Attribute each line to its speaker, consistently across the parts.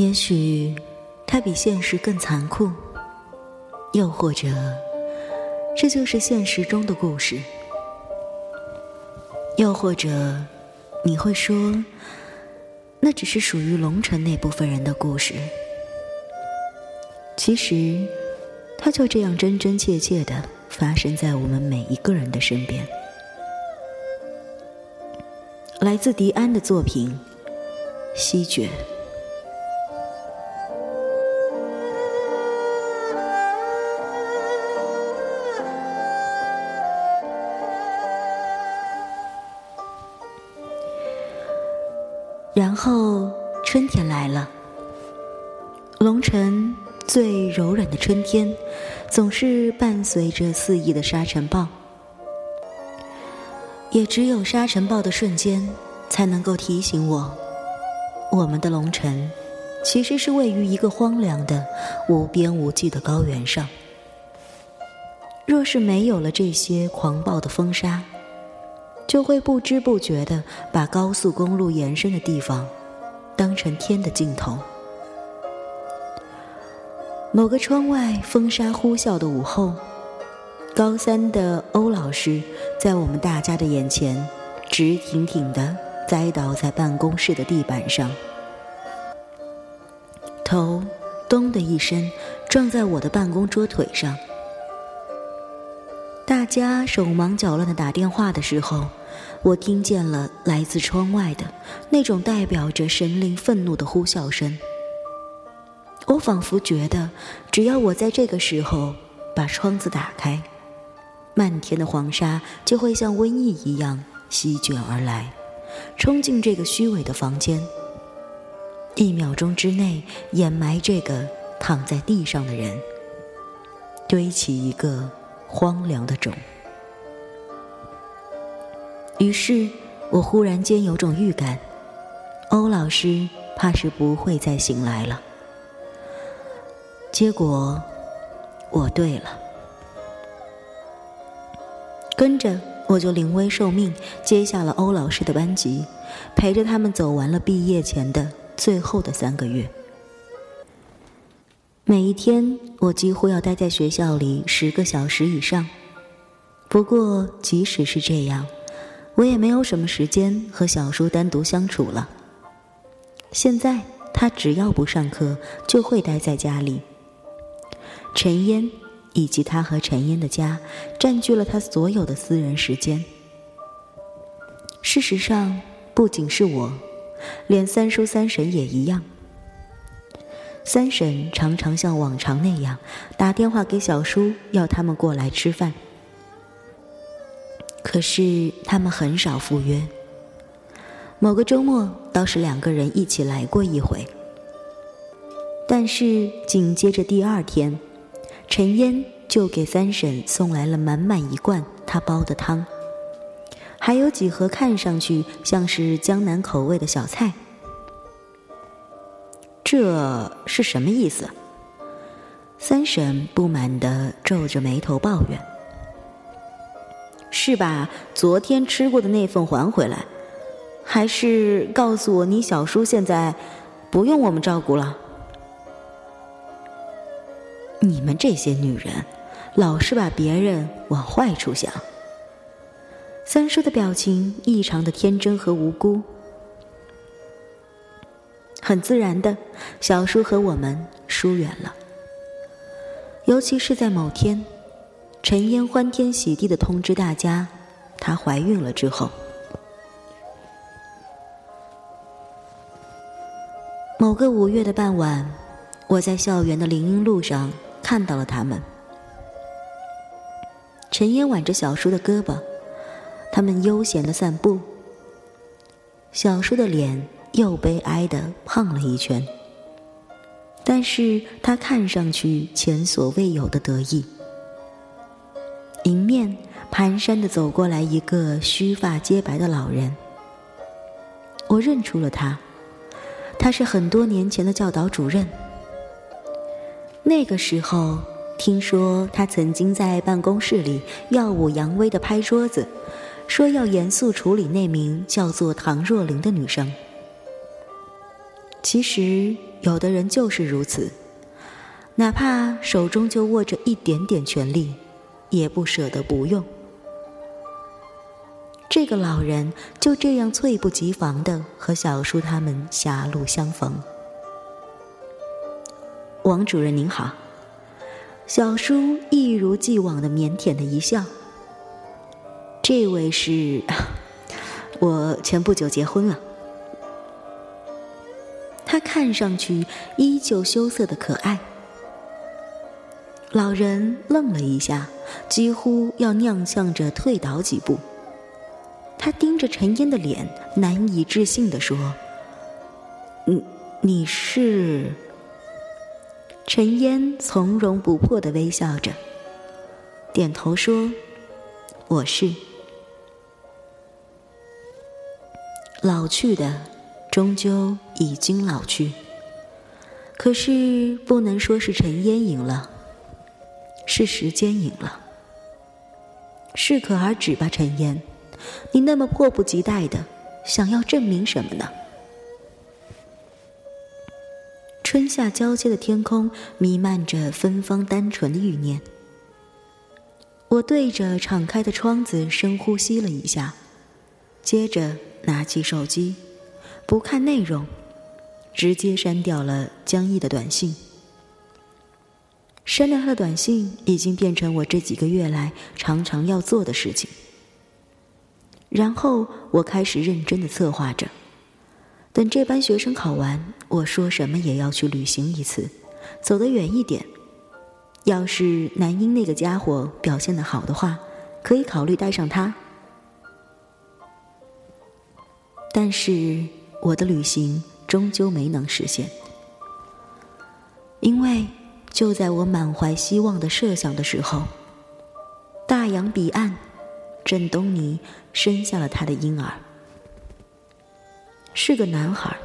Speaker 1: 也许，它比现实更残酷，又或者，这就是现实中的故事。又或者，你会说，那只是属于龙城那部分人的故事。其实，它就这样真真切切的发生在我们每一个人的身边。来自迪安的作品《西决》。然后春天来了，龙城最柔软的春天，总是伴随着肆意的沙尘暴。也只有沙尘暴的瞬间，才能够提醒我，我们的龙城，其实是位于一个荒凉的、无边无际的高原上。若是没有了这些狂暴的风沙，就会不知不觉地把高速公路延伸的地方当成天的尽头。某个窗外风沙呼啸的午后，高三的欧老师在我们大家的眼前直挺挺地栽倒在办公室的地板上，头咚的一声撞在我的办公桌腿上。大家手忙脚乱地打电话的时候。我听见了来自窗外的那种代表着神灵愤怒的呼啸声。我仿佛觉得，只要我在这个时候把窗子打开，漫天的黄沙就会像瘟疫一样席卷而来，冲进这个虚伪的房间，一秒钟之内掩埋这个躺在地上的人，堆起一个荒凉的冢。于是，我忽然间有种预感，欧老师怕是不会再醒来了。结果，我对了。跟着，我就临危受命，接下了欧老师的班级，陪着他们走完了毕业前的最后的三个月。每一天，我几乎要待在学校里十个小时以上。不过，即使是这样。我也没有什么时间和小叔单独相处了。现在他只要不上课，就会待在家里。陈烟以及他和陈烟的家，占据了他所有的私人时间。事实上，不仅是我，连三叔三婶也一样。三婶常常像往常那样打电话给小叔，要他们过来吃饭。可是他们很少赴约。某个周末倒是两个人一起来过一回，但是紧接着第二天，陈烟就给三婶送来了满满一罐他煲的汤，还有几盒看上去像是江南口味的小菜。这是什么意思？三婶不满地皱着眉头抱怨。是把昨天吃过的那份还回来，还是告诉我你小叔现在不用我们照顾了？你们这些女人，老是把别人往坏处想。三叔的表情异常的天真和无辜，很自然的，小叔和我们疏远了，尤其是在某天。陈烟欢天喜地的通知大家，她怀孕了之后，某个五月的傍晚，我在校园的林荫路上看到了他们。陈烟挽着小叔的胳膊，他们悠闲的散步。小叔的脸又悲哀的胖了一圈，但是他看上去前所未有的得意。迎面蹒跚的走过来一个须发皆白的老人，我认出了他，他是很多年前的教导主任。那个时候，听说他曾经在办公室里耀武扬威的拍桌子，说要严肃处理那名叫做唐若琳的女生。其实有的人就是如此，哪怕手中就握着一点点权力，也不舍得不用。这个老人就这样猝不及防的和小叔他们狭路相逢。王主任您好，小叔一如既往的腼腆的一笑。这位是，我前不久结婚了。他看上去依旧羞涩的可爱。老人愣了一下，几乎要踉跄着退倒几步。他盯着陈烟的脸，难以置信地说：“你你是？”陈烟从容不迫的微笑着，点头说：“我是。”老去的。终究已经老去，可是不能说是陈烟赢了，是时间赢了。适可而止吧，尘烟，你那么迫不及待的想要证明什么呢？春夏交接的天空弥漫着芬芳单纯的欲念。我对着敞开的窗子深呼吸了一下，接着拿起手机。不看内容，直接删掉了江毅的短信。删掉他的短信已经变成我这几个月来常常要做的事情。然后我开始认真的策划着，等这班学生考完，我说什么也要去旅行一次，走得远一点。要是南英那个家伙表现的好的话，可以考虑带上他。但是。我的旅行终究没能实现，因为就在我满怀希望的设想的时候，大洋彼岸，郑东尼生下了他的婴儿，是个男孩。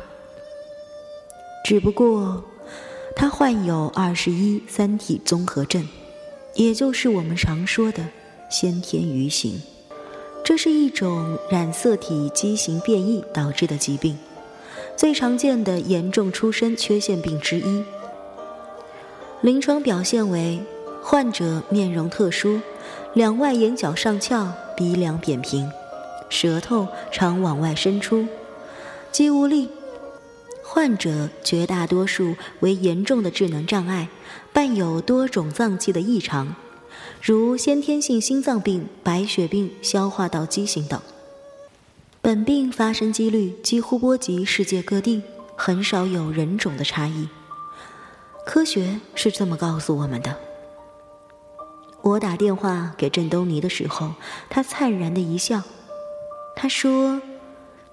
Speaker 1: 只不过，他患有二十一三体综合症，也就是我们常说的先天愚型。这是一种染色体畸形变异导致的疾病，最常见的严重出生缺陷病之一。临床表现为患者面容特殊，两外眼角上翘，鼻梁扁平，舌头常往外伸出，肌无力。患者绝大多数为严重的智能障碍，伴有多种脏器的异常。如先天性心脏病、白血病、消化道畸形等，本病发生几率几乎波及世界各地，很少有人种的差异。科学是这么告诉我们的。我打电话给郑东尼的时候，他灿然的一笑，他说：“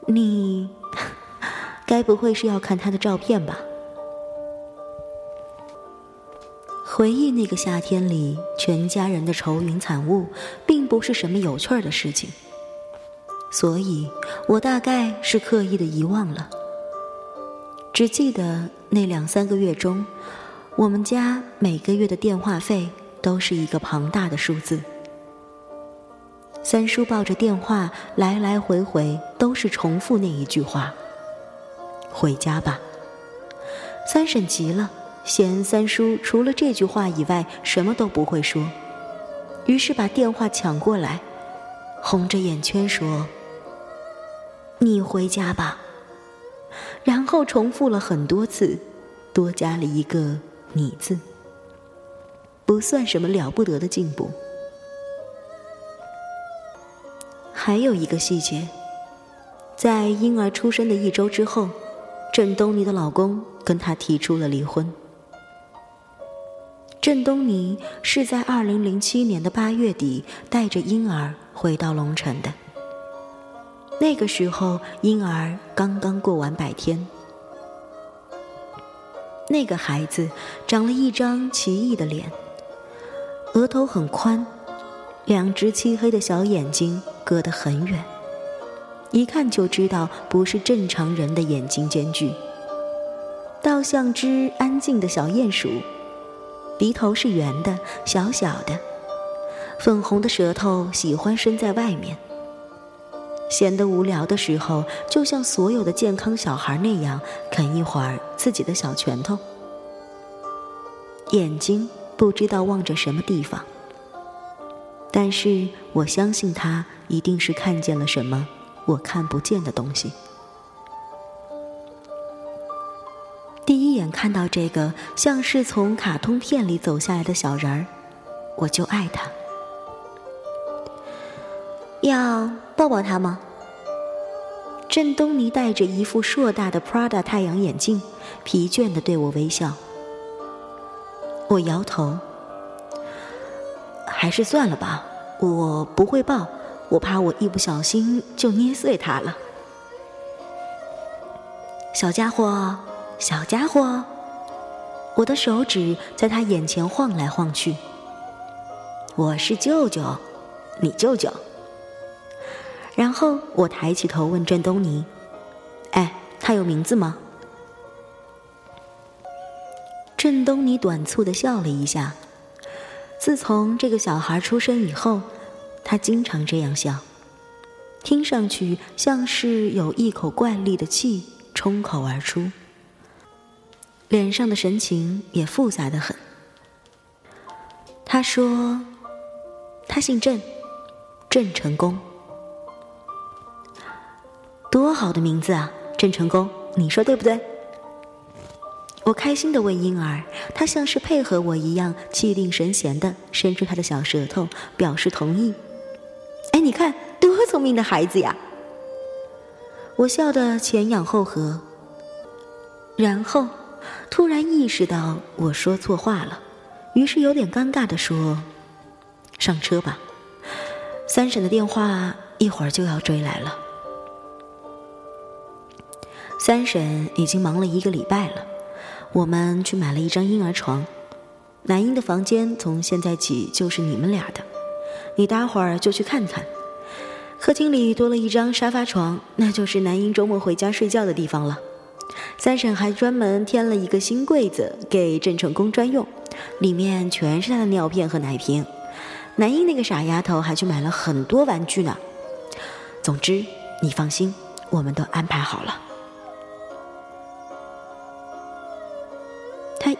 Speaker 1: 你 该不会是要看他的照片吧？”回忆那个夏天里，全家人的愁云惨雾，并不是什么有趣儿的事情，所以我大概是刻意的遗忘了。只记得那两三个月中，我们家每个月的电话费都是一个庞大的数字。三叔抱着电话来来回回，都是重复那一句话：“回家吧。”三婶急了。嫌三叔除了这句话以外什么都不会说，于是把电话抢过来，红着眼圈说：“你回家吧。”然后重复了很多次，多加了一个“你”字，不算什么了不得的进步。还有一个细节，在婴儿出生的一周之后，郑东尼的老公跟她提出了离婚。郑东尼是在二零零七年的八月底带着婴儿回到龙城的。那个时候，婴儿刚刚过完百天。那个孩子长了一张奇异的脸，额头很宽，两只漆黑的小眼睛隔得很远，一看就知道不是正常人的眼睛间距，倒像只安静的小鼹鼠。鼻头是圆的，小小的，粉红的舌头喜欢伸在外面。闲得无聊的时候，就像所有的健康小孩那样，啃一会儿自己的小拳头。眼睛不知道望着什么地方，但是我相信他一定是看见了什么我看不见的东西。第一眼看到这个像是从卡通片里走下来的小人儿，我就爱他。要抱抱他吗？郑东尼戴着一副硕大的 Prada 太阳眼镜，疲倦的对我微笑。我摇头，还是算了吧，我不会抱，我怕我一不小心就捏碎它了。小家伙，小家伙，我的手指在他眼前晃来晃去。我是舅舅，你舅舅。然后我抬起头问郑东尼：“哎，他有名字吗？”郑东尼短促的笑了一下。自从这个小孩出生以后，他经常这样笑，听上去像是有一口怪力的气冲口而出，脸上的神情也复杂的很。他说：“他姓郑，郑成功。”多好的名字啊，郑成功，你说对不对？我开心的问婴儿，他像是配合我一样，气定神闲的伸出他的小舌头，表示同意。哎，你看，多聪明的孩子呀！我笑得前仰后合，然后突然意识到我说错话了，于是有点尴尬的说：“上车吧，三婶的电话一会儿就要追来了。”三婶已经忙了一个礼拜了，我们去买了一张婴儿床，男婴的房间从现在起就是你们俩的，你待会儿就去看看。客厅里多了一张沙发床，那就是男婴周末回家睡觉的地方了。三婶还专门添了一个新柜子给郑成功专用，里面全是他的尿片和奶瓶。男婴那个傻丫头还去买了很多玩具呢。总之，你放心，我们都安排好了。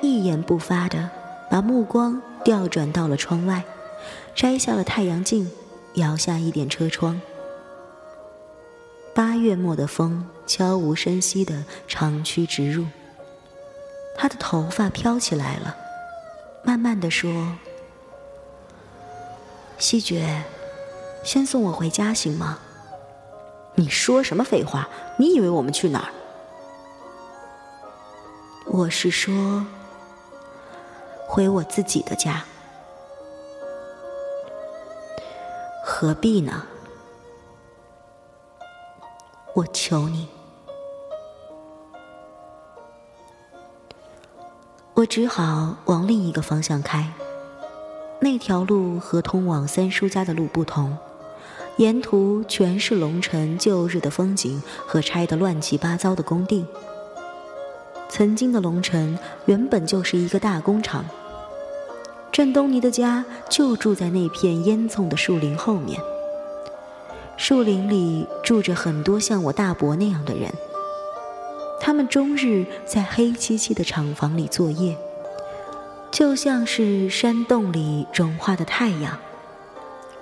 Speaker 1: 一言不发的把目光调转到了窗外，摘下了太阳镜，摇下一点车窗。八月末的风悄无声息的长驱直入。他的头发飘起来了，慢慢的说：“西决，先送我回家行吗？”你说什么废话？你以为我们去哪儿？我是说，回我自己的家，何必呢？我求你，我只好往另一个方向开。那条路和通往三叔家的路不同，沿途全是龙城旧日的风景和拆得乱七八糟的工地。曾经的龙城原本就是一个大工厂。郑东尼的家就住在那片烟囱的树林后面。树林里住着很多像我大伯那样的人，他们终日在黑漆漆的厂房里作业，就像是山洞里融化的太阳，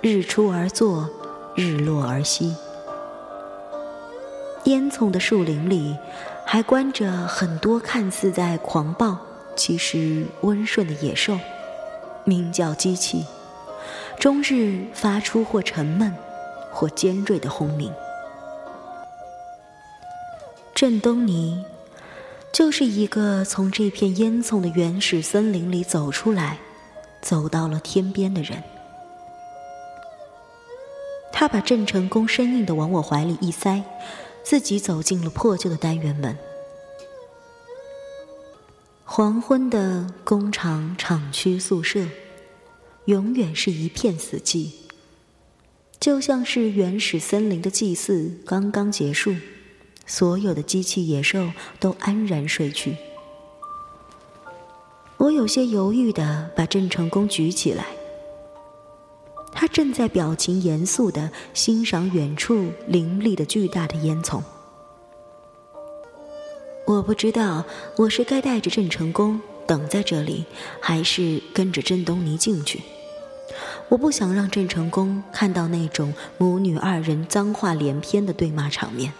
Speaker 1: 日出而作，日落而息。烟囱的树林里。还关着很多看似在狂暴，其实温顺的野兽，名叫机器，终日发出或沉闷，或尖锐的轰鸣。郑东尼，就是一个从这片烟囱的原始森林里走出来，走到了天边的人。他把郑成功生硬的往我怀里一塞。自己走进了破旧的单元门。黄昏的工厂厂区宿舍，永远是一片死寂，就像是原始森林的祭祀刚刚结束，所有的机器野兽都安然睡去。我有些犹豫的把郑成功举起来，他正在表情严肃的欣赏远处林立的巨大的烟囱。我不知道我是该带着郑成功等在这里，还是跟着郑东尼进去。我不想让郑成功看到那种母女二人脏话连篇的对骂场面。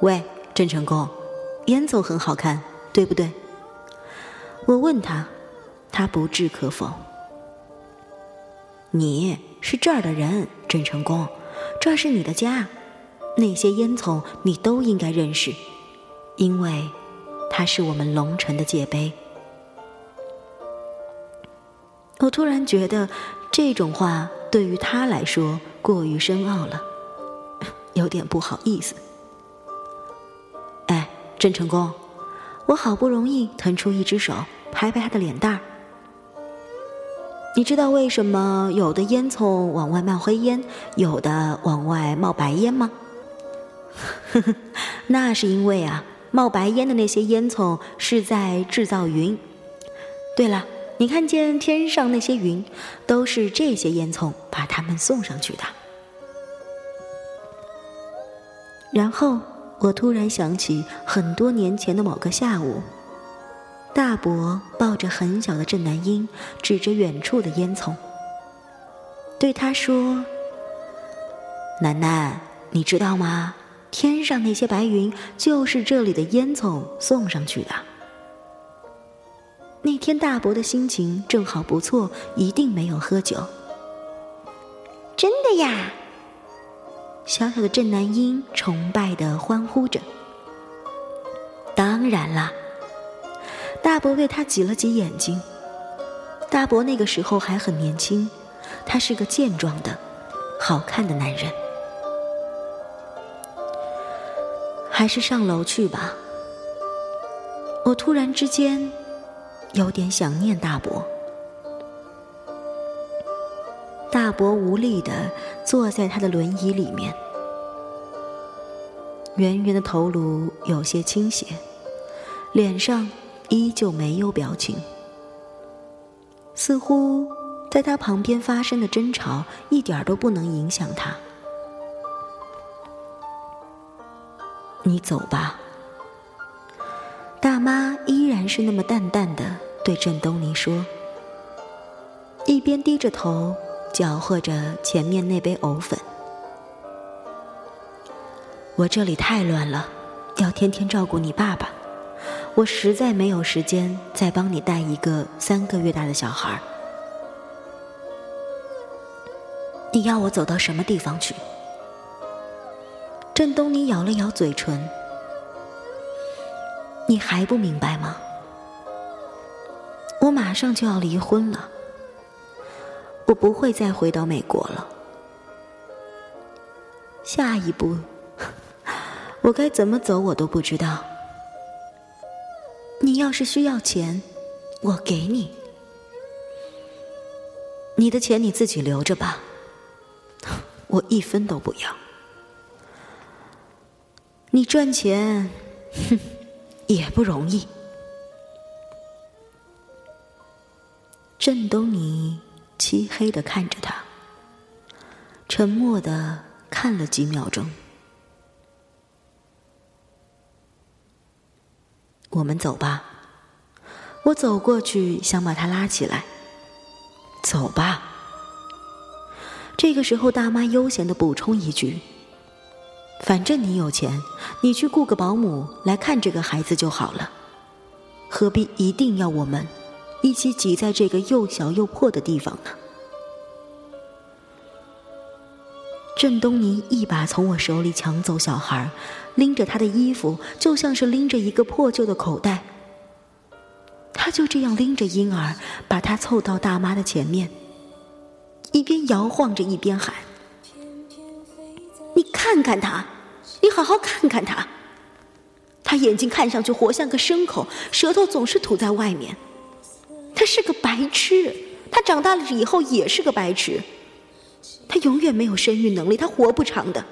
Speaker 1: 喂，郑成功，烟总很好看，对不对？我问他，他不置可否。你是这儿的人，郑成功，这是你的家，那些烟囱你都应该认识，因为它是我们龙城的界碑。我突然觉得这种话对于他来说过于深奥了，有点不好意思。哎郑成功，我好不容易腾出一只手拍拍他的脸蛋儿。你知道为什么有的烟囱往外冒黑烟，有的往外冒白烟吗？呵呵，那是因为啊，冒白烟的那些烟囱是在制造云。对了，你看见天上那些云，都是这些烟囱把它们送上去的。然后。我突然想起很多年前的某个下午，大伯抱着很小的郑南英，指着远处的烟囱，对他说：“楠楠，你知道吗？天上那些白云就是这里的烟囱送上去的。”那天大伯的心情正好不错，一定没有喝酒。
Speaker 2: 真的呀。
Speaker 1: 小小的郑南英崇拜的欢呼着。当然啦，大伯为他挤了挤眼睛。大伯那个时候还很年轻，他是个健壮的、好看的男人。还是上楼去吧。我突然之间有点想念大伯。大伯无力的坐在他的轮椅里面，圆圆的头颅有些倾斜，脸上依旧没有表情，似乎在他旁边发生的争吵一点都不能影响他。你走吧，大妈依然是那么淡淡的对郑东尼说，一边低着头。搅和着前面那杯藕粉。我这里太乱了，要天天照顾你爸爸，我实在没有时间再帮你带一个三个月大的小孩。你要我走到什么地方去？郑东尼咬了咬嘴唇，你还不明白吗？我马上就要离婚了。我不会再回到美国了。下一步，我该怎么走，我都不知道。你要是需要钱，我给你。你的钱你自己留着吧，我一分都不要。你赚钱，哼，也不容易。郑东尼。漆黑的看着他，沉默的看了几秒钟。我们走吧。我走过去想把他拉起来。走吧。这个时候，大妈悠闲的补充一句：“反正你有钱，你去雇个保姆来看这个孩子就好了，何必一定要我们？”一起挤在这个又小又破的地方呢。郑东尼一把从我手里抢走小孩，拎着他的衣服，就像是拎着一个破旧的口袋。他就这样拎着婴儿，把他凑到大妈的前面，一边摇晃着，一边喊：“你看看他，你好好看看他，他眼睛看上去活像个牲口，舌头总是吐在外面。”他是个白痴，他长大了以后也是个白痴，他永远没有生育能力，他活不长的。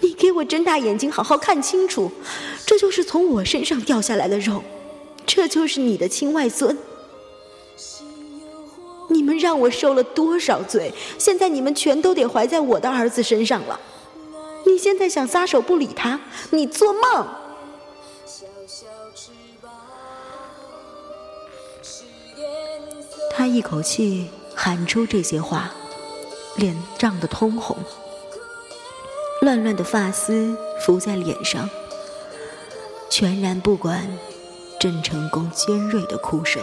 Speaker 1: 你给我睁大眼睛，好好看清楚，这就是从我身上掉下来的肉，这就是你的亲外孙。你们让我受了多少罪？现在你们全都得怀在我的儿子身上了。你现在想撒手不理他？你做梦！
Speaker 3: 他一口气喊出这些话，脸涨得通红，乱乱的发丝浮在脸上，全然不管郑成功尖锐的哭声。